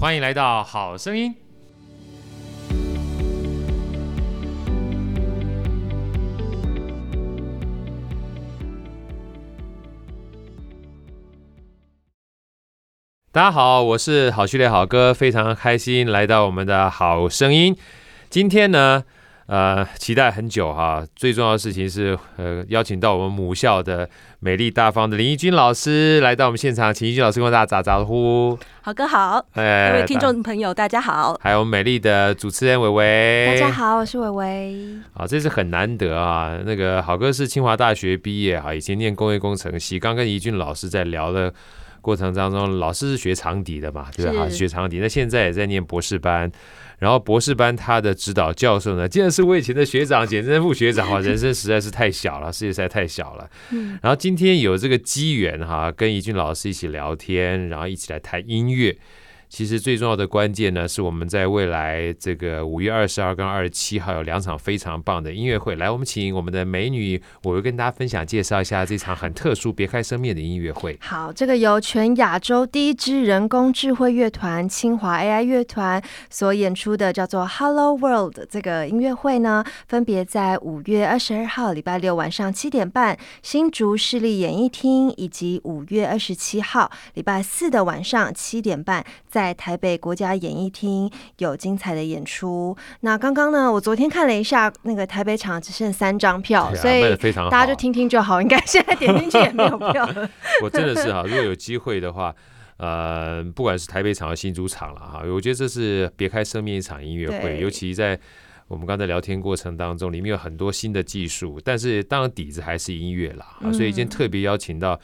欢迎来到好声音。大家好，我是好序列好哥，非常开心来到我们的好声音。今天呢，呃，期待很久哈。最重要的事情是，呃，邀请到我们母校的美丽大方的林怡君老师来到我们现场，请怡君老师跟大家打招呼。好哥好，哎，各位听众朋友大家好。还有美丽的主持人伟伟，大家好，我是伟伟。好，这是很难得啊。那个好哥是清华大学毕业哈，以前念工业工程系，刚跟怡君老师在聊的过程当中，老师是学长笛的嘛，对吧？学长笛，那现在也在念博士班。然后博士班他的指导教授呢，竟然是我以前的学长，简直副学长哈！人生实在是太小了，世界实在太小了。然后今天有这个机缘哈，跟怡俊老师一起聊天，然后一起来谈音乐。其实最重要的关键呢，是我们在未来这个五月二十二跟二十七号有两场非常棒的音乐会。来，我们请我们的美女，我会跟大家分享介绍一下这场很特殊、别开生面的音乐会。好，这个由全亚洲第一支人工智慧乐团清华 AI 乐团所演出的叫做 Hello World 这个音乐会呢，分别在五月二十二号礼拜六晚上七点半新竹市立演艺厅，以及五月二十七号礼拜四的晚上七点半在。在台北国家演艺厅有精彩的演出。那刚刚呢，我昨天看了一下，那个台北场只剩三张票，啊、所以大家就听听就好。应该现在点进去也没有票。我真的是哈，如果有机会的话，呃，不管是台北场和新竹场了哈，我觉得这是别开生面一场音乐会。尤其在我们刚才聊天过程当中，里面有很多新的技术，但是当然底子还是音乐啦。所以今天特别邀请到。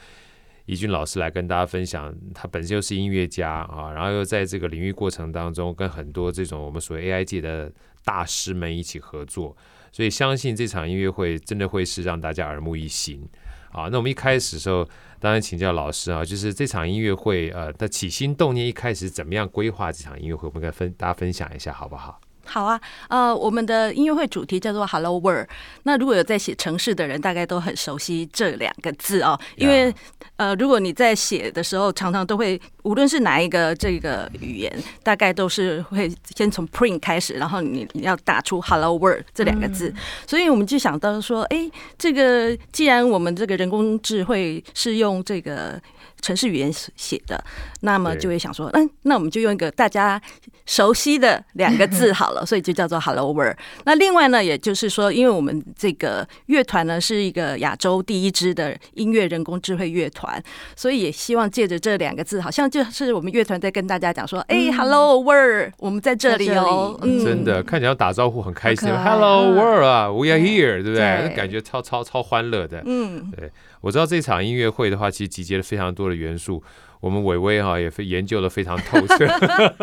怡君老师来跟大家分享，他本身就是音乐家啊，然后又在这个领域过程当中跟很多这种我们所谓 AI 界的大师们一起合作，所以相信这场音乐会真的会是让大家耳目一新啊。那我们一开始时候，当然请教老师啊，就是这场音乐会呃的起心动念，一开始怎么样规划这场音乐会，我们跟分大家分享一下好不好？好啊，呃，我们的音乐会主题叫做 Hello World。那如果有在写城市的人，大概都很熟悉这两个字哦。因为呃，如果你在写的时候，常常都会，无论是哪一个这个语言，大概都是会先从 print 开始，然后你你要打出 Hello World 这两个字。所以我们就想到说，哎，这个既然我们这个人工智慧是用这个。程式语言写的，那么就会想说，嗯，那我们就用一个大家熟悉的两个字好了，所以就叫做 Hello World。那另外呢，也就是说，因为我们这个乐团呢是一个亚洲第一支的音乐人工智慧乐团，所以也希望借着这两个字，好像就是我们乐团在跟大家讲说，哎，Hello World，我们在这里哦，嗯，真的看起来要打招呼很开心，Hello World 啊，We are here，对不对？感觉超超超欢乐的，嗯，对。我知道这场音乐会的话，其实集结了非常多的元素。我们伟伟哈也研究的非常透彻，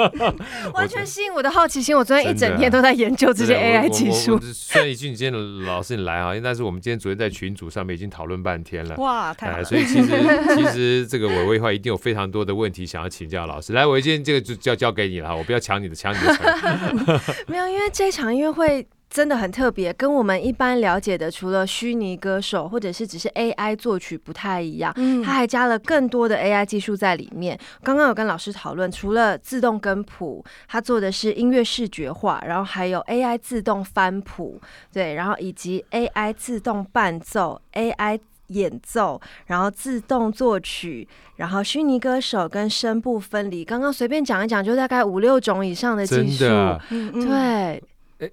完全吸引我的好奇心。我昨天一整天都在研究这些 AI 技术。虽然怡君今天老师你来啊，但是我们今天昨天在群组上面已经讨论半天了。哇，太好了！呃、所以其实其实这个伟伟的话，一定有非常多的问题想要请教老师。来，我今天这个就交交给你了，我不要抢你的，抢你的。没有，因为这场音乐会。真的很特别，跟我们一般了解的除了虚拟歌手或者是只是 AI 作曲不太一样，嗯，它还加了更多的 AI 技术在里面。刚刚有跟老师讨论，除了自动跟谱，它做的是音乐视觉化，然后还有 AI 自动翻谱，对，然后以及 AI 自动伴奏、AI 演奏，然后自动作曲，然后虚拟歌手跟声部分离。刚刚随便讲一讲，就大概五六种以上的技术，嗯嗯，对。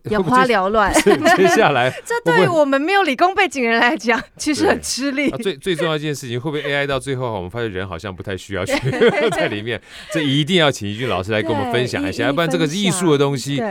眼花缭乱，接下来 这对于我们没有理工背景人来讲，其实很吃力。最最重要一件事情，会不会 AI 到最后，我们发现人好像不太需要去在里面？这一定要请一俊老师来跟我们分享一下，要不然这个艺术的东西，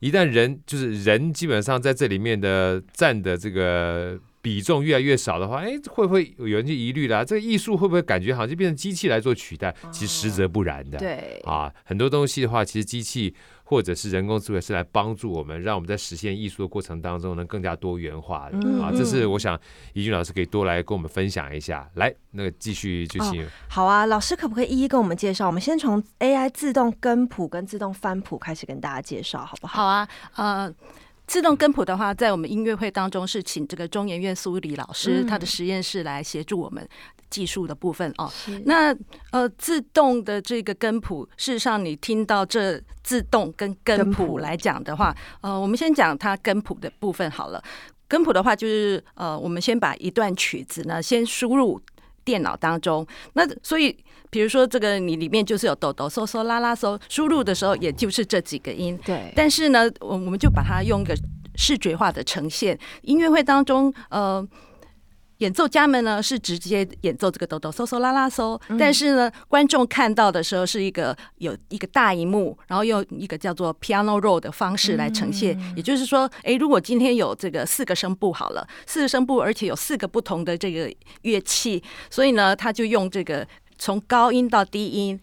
一旦人就是人，基本上在这里面的占的这个比重越来越少的话，哎，会不会有人就疑虑啦？这个艺术会不会感觉好像就变成机器来做取代？其实实则不然的。对啊，很多东西的话，其实机器。或者是人工智慧是来帮助我们，让我们在实现艺术的过程当中能更加多元化的、嗯、啊！这是我想怡君老师可以多来跟我们分享一下。来，那个继续就行、哦。好啊，老师可不可以一一跟我们介绍？我们先从 AI 自动跟谱跟自动翻谱开始跟大家介绍，好不好？好啊，呃。自动跟谱的话，在我们音乐会当中是请这个中研院苏黎老师、嗯、他的实验室来协助我们技术的部分哦。那呃，自动的这个跟谱，事实上你听到这自动跟跟谱来讲的话，呃，我们先讲它跟谱的部分好了。跟谱的话，就是呃，我们先把一段曲子呢，先输入电脑当中。那所以，比如说这个你里面就是有哆哆嗦嗦拉拉嗦，输入的时候也就是这几个音。对。但是呢，我我们就把它用一个视觉化的呈现。音乐会当中，呃。演奏家们呢是直接演奏这个哆哆嗦嗦拉拉嗦，但是呢，观众看到的时候是一个有一个大荧幕，然后用一个叫做 piano roll 的方式来呈现。也就是说，诶，如果今天有这个四个声部好了，四个声部，而且有四个不同的这个乐器，所以呢，他就用这个。从高音到低音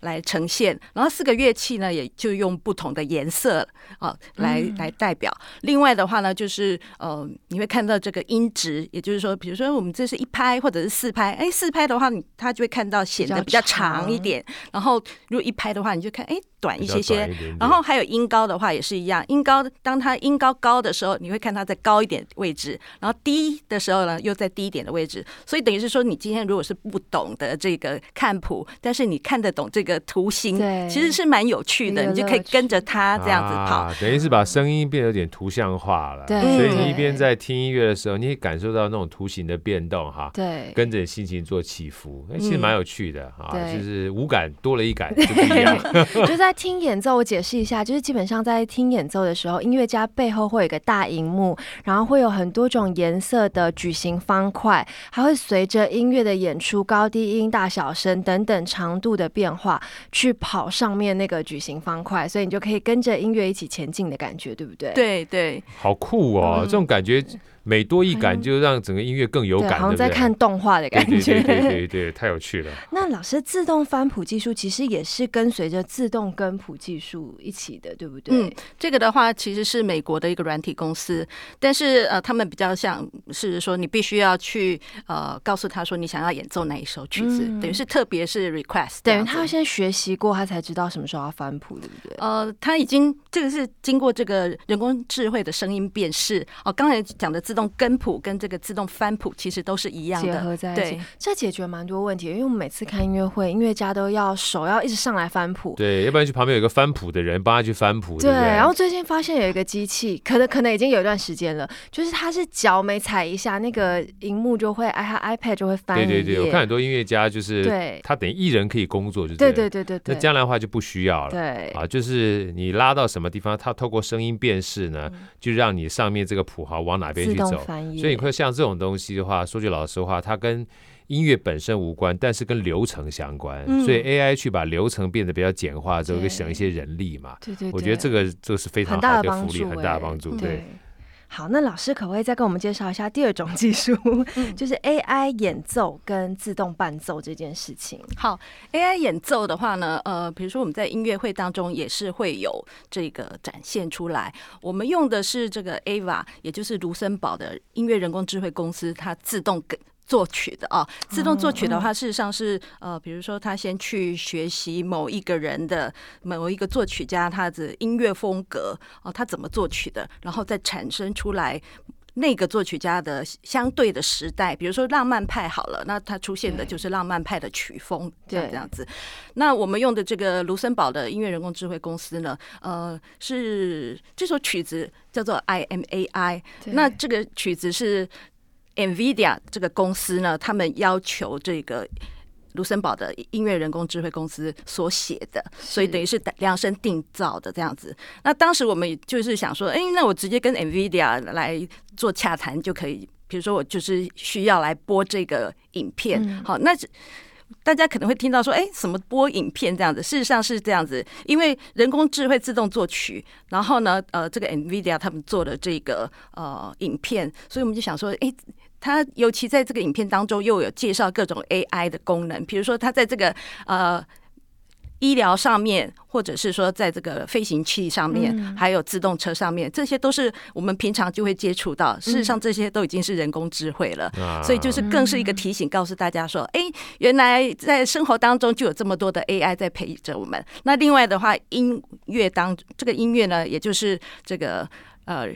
来呈现，然后四个乐器呢，也就用不同的颜色啊来来代表。另外的话呢，就是呃，你会看到这个音值，也就是说，比如说我们这是一拍或者是四拍，哎，四拍的话，你它就会看到显得比较长一点。然后如果一拍的话，你就看哎短一些些。然后还有音高的话也是一样，音高当它音高高的时候，你会看它在高一点位置，然后低的时候呢又在低一点的位置。所以等于是说，你今天如果是不懂的这个。看谱，但是你看得懂这个图形，其实是蛮有趣的，你就可以跟着它这样子跑，啊、等于是把声音变得有点图像化了。对，所以你一边在听音乐的时候，你也感受到那种图形的变动哈。对，跟着心情做起伏，其实蛮有趣的啊。就是五感多了一感 就不一样。就在听演奏，我解释一下，就是基本上在听演奏的时候，音乐家背后会有一个大荧幕，然后会有很多种颜色的矩形方块，还会随着音乐的演出高低音大小声。等等长度的变化，去跑上面那个矩形方块，所以你就可以跟着音乐一起前进的感觉，对不对？对对，好酷哦，嗯、这种感觉。每多一感，就让整个音乐更有感，好像在看动画的感觉。对对对对对，太有趣了。那老师，自动翻谱技术其实也是跟随着自动跟谱技术一起的，对不对？嗯，这个的话其实是美国的一个软体公司，但是呃，他们比较像是说，你必须要去呃告诉他说你想要演奏哪一首曲子，嗯、等于是特别是 request，等于他要先学习过，他才知道什么时候要翻谱，对不对？呃，他已经这个是经过这个人工智慧的声音辨识哦，刚才讲的自自动跟谱跟这个自动翻谱其实都是一样的，结合在一起。对，这解决蛮多问题。因为我们每次看音乐会，音乐家都要手要一直上来翻谱，对，要不然去旁边有一个翻谱的人帮他去翻谱。对，然后最近发现有一个机器，可能可能已经有一段时间了，就是他是脚每踩一下，那个荧幕就会，哎，他 iPad 就会翻。对对对，我看很多音乐家就是，对，他等于一人可以工作，就是对对对对对。那将来的话就不需要了，对啊，就是你拉到什么地方，他透过声音辨识呢，就让你上面这个谱号往哪边去走，所以你会。像这种东西的话，说句老实话，它跟音乐本身无关，但是跟流程相关。嗯、所以 AI 去把流程变得比较简化之后，就省一些人力嘛。对对对，我觉得这个这个是非常好的福利，很大的帮助。对。好，那老师可不可以再跟我们介绍一下第二种技术，嗯、就是 AI 演奏跟自动伴奏这件事情？好，AI 演奏的话呢，呃，比如说我们在音乐会当中也是会有这个展现出来。我们用的是这个 AVA，也就是卢森堡的音乐人工智慧公司，它自动给。作曲的啊，自动作曲的话，事实上是呃，比如说他先去学习某一个人的某一个作曲家他的音乐风格哦，他怎么作曲的，然后再产生出来那个作曲家的相对的时代，比如说浪漫派好了，那他出现的就是浪漫派的曲风，这样子。那我们用的这个卢森堡的音乐人工智慧公司呢，呃，是这首曲子叫做 I M A I，那这个曲子是。NVIDIA 这个公司呢，他们要求这个卢森堡的音乐人工智慧公司所写的，所以等于是量身定造的这样子。那当时我们就是想说，哎，那我直接跟 NVIDIA 来做洽谈就可以。比如说，我就是需要来播这个影片，嗯、好，那大家可能会听到说，哎，什么播影片这样子？事实上是这样子，因为人工智慧自动作曲，然后呢，呃，这个 NVIDIA 他们做的这个呃影片，所以我们就想说，哎。它尤其在这个影片当中又有介绍各种 AI 的功能，比如说它在这个呃医疗上面，或者是说在这个飞行器上面，还有自动车上面，这些都是我们平常就会接触到。事实上，这些都已经是人工智慧了，所以就是更是一个提醒，告诉大家说：哎，原来在生活当中就有这么多的 AI 在陪着我们。那另外的话，音乐当这个音乐呢，也就是这个。呃。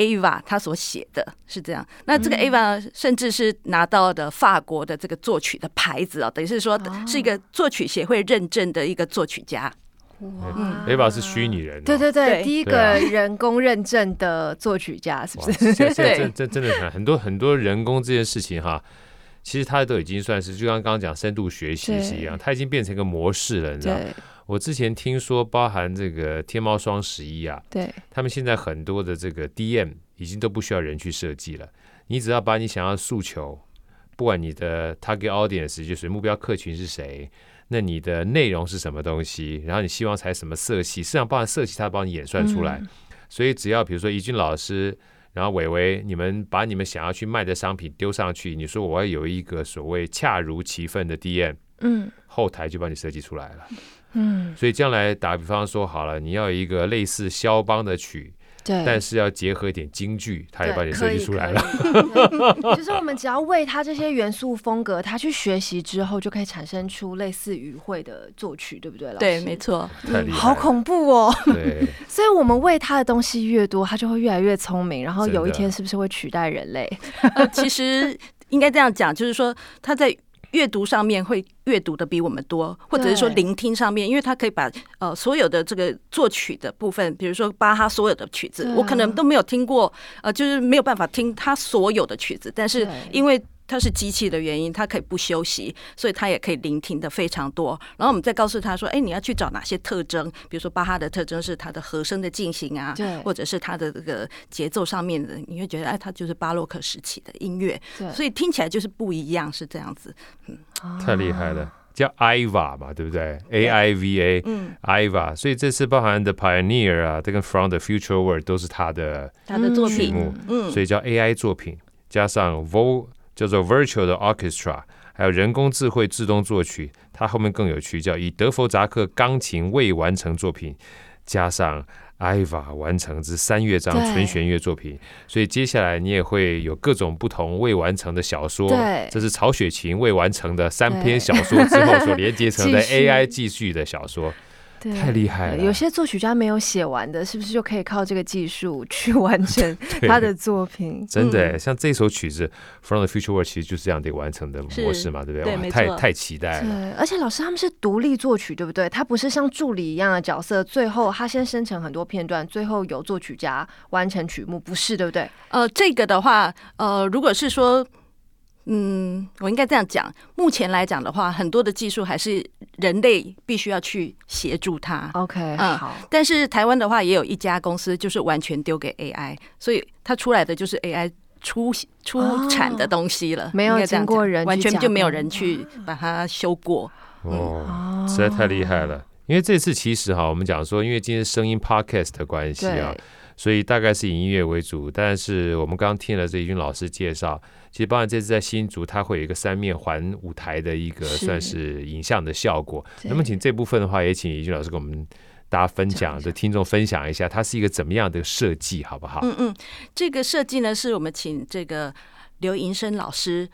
Ava 他所写的是这样，那这个 Ava 甚至是拿到的法国的这个作曲的牌子哦，等于是说是一个作曲协会认证的一个作曲家。哇，Ava 是虚拟人，对对对，第一个人工认证的作曲家是不是？现在 真真真的很很多很多人工这件事情哈，其实它都已经算是就像刚刚讲深度学习是一样，它已经变成一个模式了，你知道。我之前听说，包含这个天猫双十一啊，对，他们现在很多的这个 DM 已经都不需要人去设计了，你只要把你想要诉求，不管你的 target audience 就是目标客群是谁，那你的内容是什么东西，然后你希望采什么色系，实际上包含色系，它帮你演算出来。嗯、所以只要比如说怡君老师，然后伟伟，你们把你们想要去卖的商品丢上去，你说我要有一个所谓恰如其分的 DM，嗯，后台就帮你设计出来了。嗯，所以将来打比方说好了，你要有一个类似肖邦的曲，对，但是要结合一点京剧，他也帮你设计出来了。就是我们只要为他这些元素风格，他去学习之后，就可以产生出类似于会的作曲，对不对？老师？对，没错。太厉害了，好恐怖哦！对，所以我们为他的东西越多，他就会越来越聪明，然后有一天是不是会取代人类？呃，其实应该这样讲，就是说他在。阅读上面会阅读的比我们多，或者是说聆听上面，因为他可以把呃所有的这个作曲的部分，比如说巴哈所有的曲子，我可能都没有听过，呃，就是没有办法听他所有的曲子，但是因为。它是机器的原因，它可以不休息，所以它也可以聆听的非常多。然后我们再告诉他说：“哎，你要去找哪些特征？比如说巴哈的特征是它的和声的进行啊，或者是它的这个节奏上面的，你会觉得哎，它就是巴洛克时期的音乐。所以听起来就是不一样，是这样子。嗯，太厉害了，叫 Aiva 嘛，对不对？A I V A，嗯，Aiva。所以这次包含的 Pioneer 啊，这个 From the Future World 都是他的他的作品，嗯，所以叫 A I 作品，加上 Vol。叫做 Virtual 的 Orchestra，还有人工智慧自动作曲，它后面更有趣，叫以德弗扎克钢琴未完成作品加上 Aiva 完成之三乐章纯弦乐作品，所以接下来你也会有各种不同未完成的小说，这是曹雪芹未完成的三篇小说之后所连接成的 AI 继续的小说。太厉害了！有些作曲家没有写完的，是不是就可以靠这个技术去完成 他的作品？真的，像这首曲子《From the Future World》其实就是这样的完成的模式嘛，对不对？对，太太期待了。对，而且老师他们是独立作曲，对不对？他不是像助理一样的角色，最后他先生成很多片段，最后由作曲家完成曲目，不是，对不对？呃，这个的话，呃，如果是说。嗯，我应该这样讲。目前来讲的话，很多的技术还是人类必须要去协助它。OK，嗯，好。但是台湾的话，也有一家公司就是完全丢给 AI，所以它出来的就是 AI 出出产的东西了，没有经过人，完全就没有人去把它修过。哦，实在太厉害了。因为这次其实哈，我们讲说，因为今天声音 Podcast 的关系啊。所以大概是以音乐为主，但是我们刚刚听了这一君老师介绍，其实包含这次在新竹，它会有一个三面环舞台的一个算是影像的效果。那么，请这部分的话，也请怡君老师给我们大家分享，的听众分享一下，它是一个怎么样的设计，好不好？嗯嗯，这个设计呢，是我们请这个刘银生老师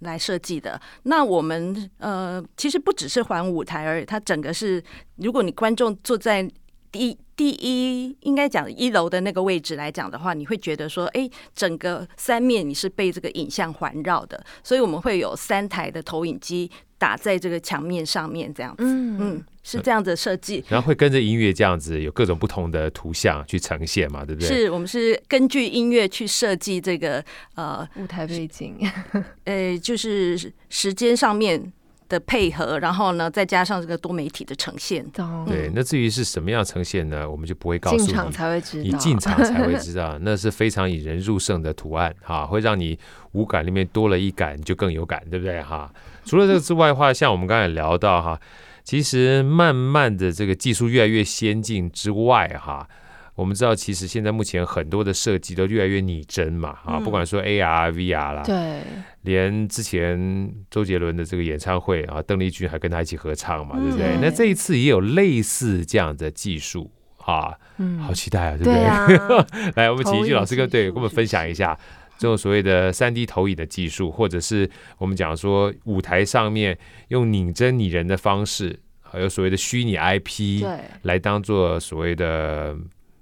来设计的。那我们呃，其实不只是环舞台而已，它整个是，如果你观众坐在第一。第一，应该讲一楼的那个位置来讲的话，你会觉得说，哎，整个三面你是被这个影像环绕的，所以我们会有三台的投影机打在这个墙面上面，这样子，嗯嗯，是这样子的设计。然后会跟着音乐这样子，有各种不同的图像去呈现嘛，对不对？是我们是根据音乐去设计这个呃舞台背景，呃，就是时间上面。的配合，然后呢，再加上这个多媒体的呈现。对，那至于是什么样呈现呢？我们就不会告诉你，进场才会知道。你进场才会知道，那是非常引人入胜的图案哈，会让你五感里面多了一感，就更有感，对不对哈？除了这个之外的话，像我们刚才聊到哈，其实慢慢的这个技术越来越先进之外哈。我们知道，其实现在目前很多的设计都越来越拟真嘛，啊，不管说 AR、VR 啦，对，连之前周杰伦的这个演唱会啊，邓丽君还跟他一起合唱嘛，对不对？那这一次也有类似这样的技术啊，好期待啊，对不对？来，我们请一句老师跟对跟我们分享一下这种所谓的三 D 投影的技术，或者是我们讲说舞台上面用拟真拟人的方式，还有所谓的虚拟 IP，来当做所谓的。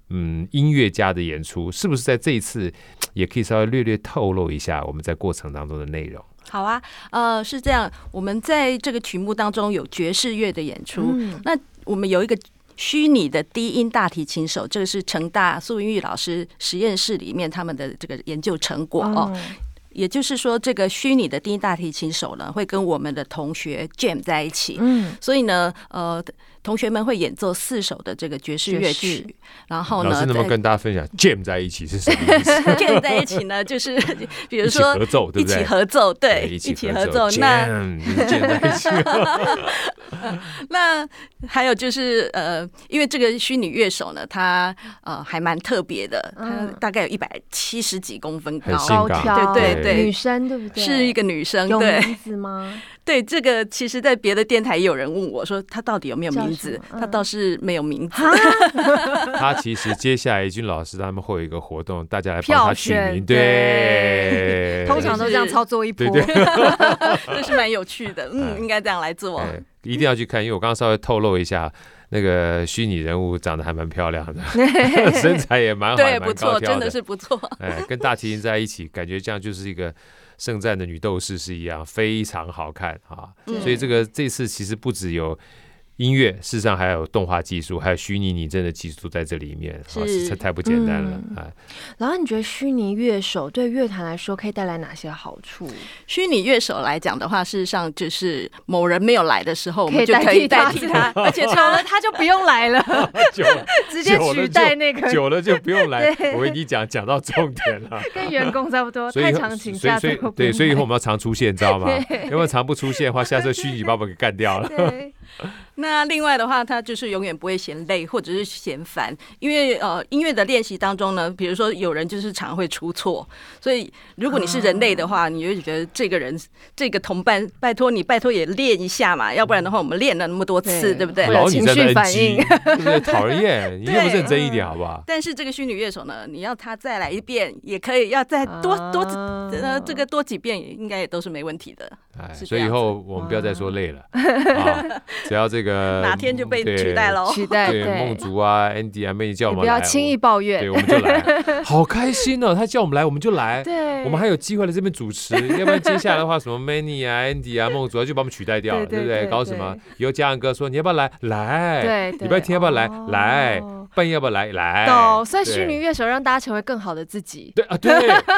嗯音乐家的演出，是不是在这一次 也可以稍微略略透露一下我们在过程当中的内容？好啊，呃，是这样，我们在这个曲目当中有爵士乐的演出，嗯、那我们有一个虚拟的低音大提琴手，这个是成大苏云玉老师实验室里面他们的这个研究成果哦。嗯也就是说，这个虚拟的第一大提琴手呢，会跟我们的同学 jam 在一起。嗯，所以呢，呃。同学们会演奏四首的这个爵士乐曲，然后呢，老师能不能跟大家分享 jam 在一起是什么意思？jam 在一起呢，就是比如说合奏，对不对？一起合奏，对，一起合奏。那 jam 在一起。那还有就是呃，因为这个虚拟乐手呢，他呃还蛮特别的，他大概有一百七十几公分高，高挑，对对对，女生对不对？是一个女生，有名字吗？对，这个其实，在别的电台也有人问我说，他到底有没有名字？他倒是没有名字。他其实接下来君老师他们会有一个活动，大家来帮他取名。对，通常都这样操作一波，这是蛮有趣的。嗯，应该这样来做。一定要去看，因为我刚刚稍微透露一下，那个虚拟人物长得还蛮漂亮的，身材也蛮好，对，不错，真的是不错。哎，跟大提琴在一起，感觉这样就是一个。圣战的女斗士是一样，非常好看啊！嗯、所以这个这次其实不只有音乐，事实上还有动画技术，还有虚拟拟真的技术在这里面，是、太不简单了啊！嗯、然后你觉得虚拟乐手对乐坛来说可以带来哪些好处？虚拟乐手来讲的话，事实上就是某人没有来的时候，我们就可以代替他，而且久了他就不用来了，久直接取代那个，久了就不用来。我跟你讲，讲到重点了，跟员工差不多，太长请假，所以对，所以以后我们要常出现，知道吗？因为常不出现的话，下次虚拟把我们给干掉了。那另外的话，他就是永远不会嫌累或者是嫌烦，因为呃音乐的练习当中呢，比如说有人就是常会出错，所以如果你是人类的话，你就觉得这个人这个同伴，拜托你拜托也练一下嘛，要不然的话我们练了那么多次，对不对？情绪反应，对不对？讨人厌，你要不认真一点好不好？但是这个虚拟乐手呢，你要他再来一遍也可以，要再多多呃这个多几遍，应该也都是没问题的。哎，所以以后我们不要再说累了啊，只要这个。呃，哪天就被取代了？取代对梦竹啊，Andy 啊，Manny 叫我们来，不要轻易抱怨。对，我们就来，好开心哦！他叫我们来，我们就来。对，我们还有机会来这边主持，要不然接下来的话，什么 Manny 啊，Andy 啊，梦竹啊，就把我们取代掉了，对不对？搞什么？以后嘉阳哥说你要不要来？来。礼拜天要不要来？来。半夜要不要来？来。懂。所以虚拟乐手让大家成为更好的自己。对啊，对。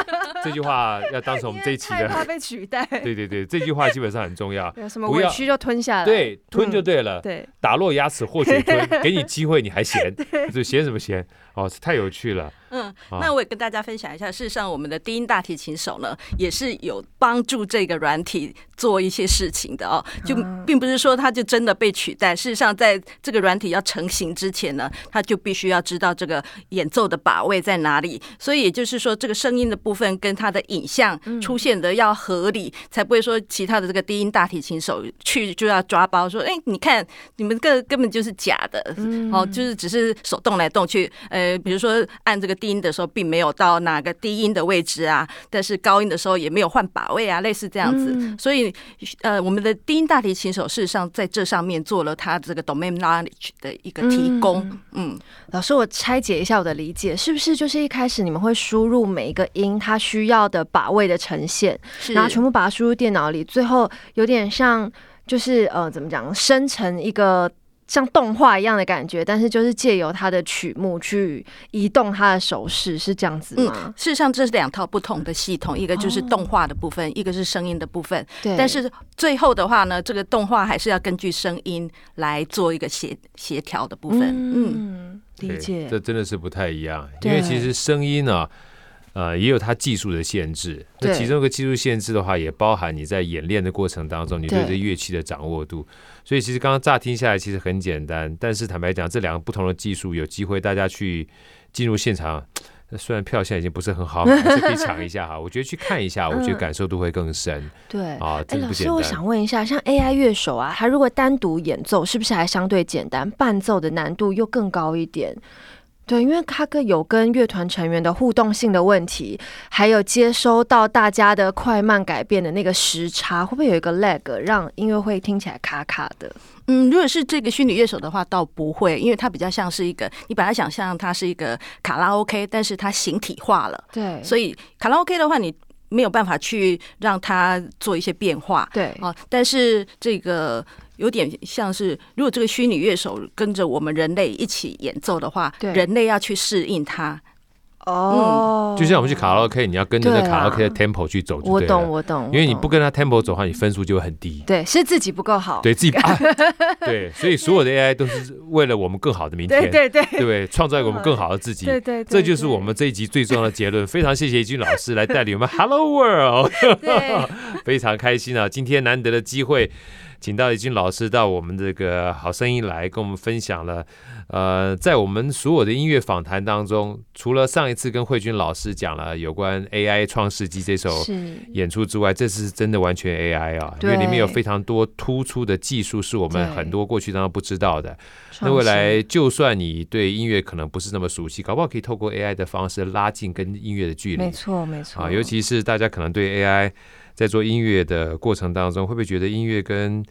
这句话要当成我们这一期的。害怕被取代。对对对，这句话基本上很重要。有什么委屈就吞下来。对，吞就对了。对。打落牙齿或许吞，给你机会你还嫌，就嫌什么嫌？哦，太有趣了。嗯，那我也跟大家分享一下，事实上我们的低音大提琴手呢，也是有帮助这个软体做一些事情的哦。就并不是说他就真的被取代，事实上在这个软体要成型之前呢，他就必须要知道这个演奏的把位在哪里。所以也就是说，这个声音的部分跟他的影像出现的要合理，才不会说其他的这个低音大提琴手去就要抓包说，哎，你看你们个根本就是假的，哦，就是只是手动来动去，呃，比如说按这个。低音的时候并没有到哪个低音的位置啊，但是高音的时候也没有换把位啊，类似这样子。嗯、所以，呃，我们的低音大提琴手事实上在这上面做了他这个 domain knowledge 的一个提供。嗯，嗯老师，我拆解一下我的理解，是不是就是一开始你们会输入每一个音它需要的把位的呈现，然后全部把它输入电脑里，最后有点像就是呃，怎么讲，生成一个。像动画一样的感觉，但是就是借由他的曲目去移动他的手势，是这样子吗？嗯，事实上这是两套不同的系统，一个就是动画的部分，哦、一个是声音的部分。对。但是最后的话呢，这个动画还是要根据声音来做一个协协调的部分。嗯，嗯理解。这真的是不太一样，因为其实声音呢、啊。呃，也有它技术的限制。那其中一个技术限制的话，也包含你在演练的过程当中，你对这乐器的掌握度。所以其实刚刚乍听下来，其实很简单。但是坦白讲，这两个不同的技术，有机会大家去进入现场，虽然票现在已经不是很好，还是可以抢一下哈。我觉得去看一下，我觉得感受度会更深。对啊，哎，老师，我想问一下，像 AI 乐手啊，他如果单独演奏，是不是还相对简单？伴奏的难度又更高一点？对，因为他哥有跟乐团成员的互动性的问题，还有接收到大家的快慢改变的那个时差，会不会有一个 lag，让音乐会听起来卡卡的？嗯，如果是这个虚拟乐手的话，倒不会，因为它比较像是一个，你把它想象它是一个卡拉 OK，但是它形体化了。对，所以卡拉 OK 的话，你没有办法去让它做一些变化。对啊，但是这个有点像是，如果这个虚拟乐手跟着我们人类一起演奏的话，对，人类要去适应它。哦、oh, 嗯，就像我们去卡拉 OK，你要跟着那卡拉 OK 的 tempo 去走就对了。我懂，我懂。因为你不跟他 tempo 走的话，你分数就会很低。对，是自己不够好。对自己、啊，对，所以所有的 AI 都是为了我们更好的明天。对对对，对？创造一个我们更好的自己。对对，这就是我们这一集最重要的结论。非常谢谢一军老师来带领我们 Hello World，非常开心啊！今天难得的机会。请到怡君老师到我们这个好声音来跟我们分享了，呃，在我们所有的音乐访谈当中，除了上一次跟慧君老师讲了有关 AI 创世纪这首演出之外，这次是真的完全 AI 啊，因为里面有非常多突出的技术是我们很多过去当中不知道的。那未来就算你对音乐可能不是那么熟悉，搞不好可以透过 AI 的方式拉近跟音乐的距离。没错，没错啊，尤其是大家可能对 AI。在做音乐的过程当中，会不会觉得音乐跟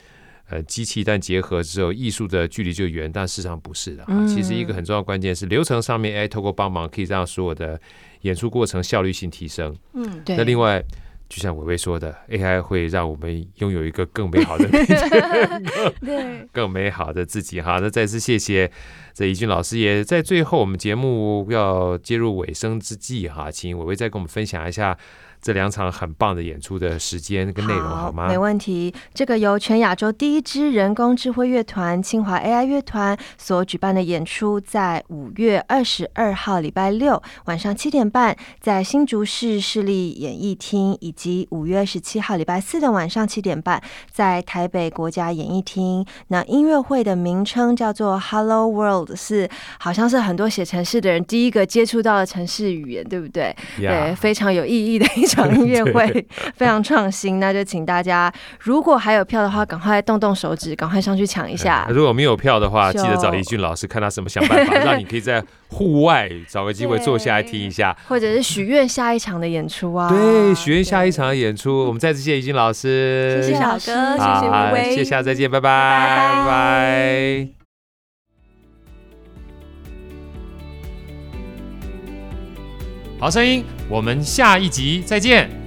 呃机器一旦结合之后，艺术的距离就远？但事实上不是的。嗯、其实一个很重要关键是流程上面，AI 透过帮忙可以让所有的演出过程效率性提升。嗯，对。那另外，就像伟伟说的，AI 会让我们拥有一个更美好的明天，对，更美好的自己。哈，那再次谢谢这怡君老师，也在最后我们节目要接入尾声之际，哈，请伟伟再跟我们分享一下。这两场很棒的演出的时间跟内容好吗？没问题。这个由全亚洲第一支人工智慧乐团清华 AI 乐团所举办的演出，在五月二十二号礼拜六晚上七点半，在新竹市市立演艺厅；以及五月二十七号礼拜四的晚上七点半，在台北国家演艺厅。那音乐会的名称叫做 Hello World，是好像是很多写城市的人第一个接触到的城市语言，对不对？Yeah. 对，非常有意义的一场 音乐会非常创新，那就请大家，如果还有票的话，赶快动动手指，赶快上去抢一下。如果没有票的话，记得找怡俊老师，看他什么想办法，让你可以在户外找个机会坐下来听一下，或者是许愿下一场的演出啊。对，许愿下一场的演出，我们再次谢谢怡俊老师，谢谢老哥，谢谢玮玮，谢谢，下次再见，拜拜，拜拜。好声音，我们下一集再见。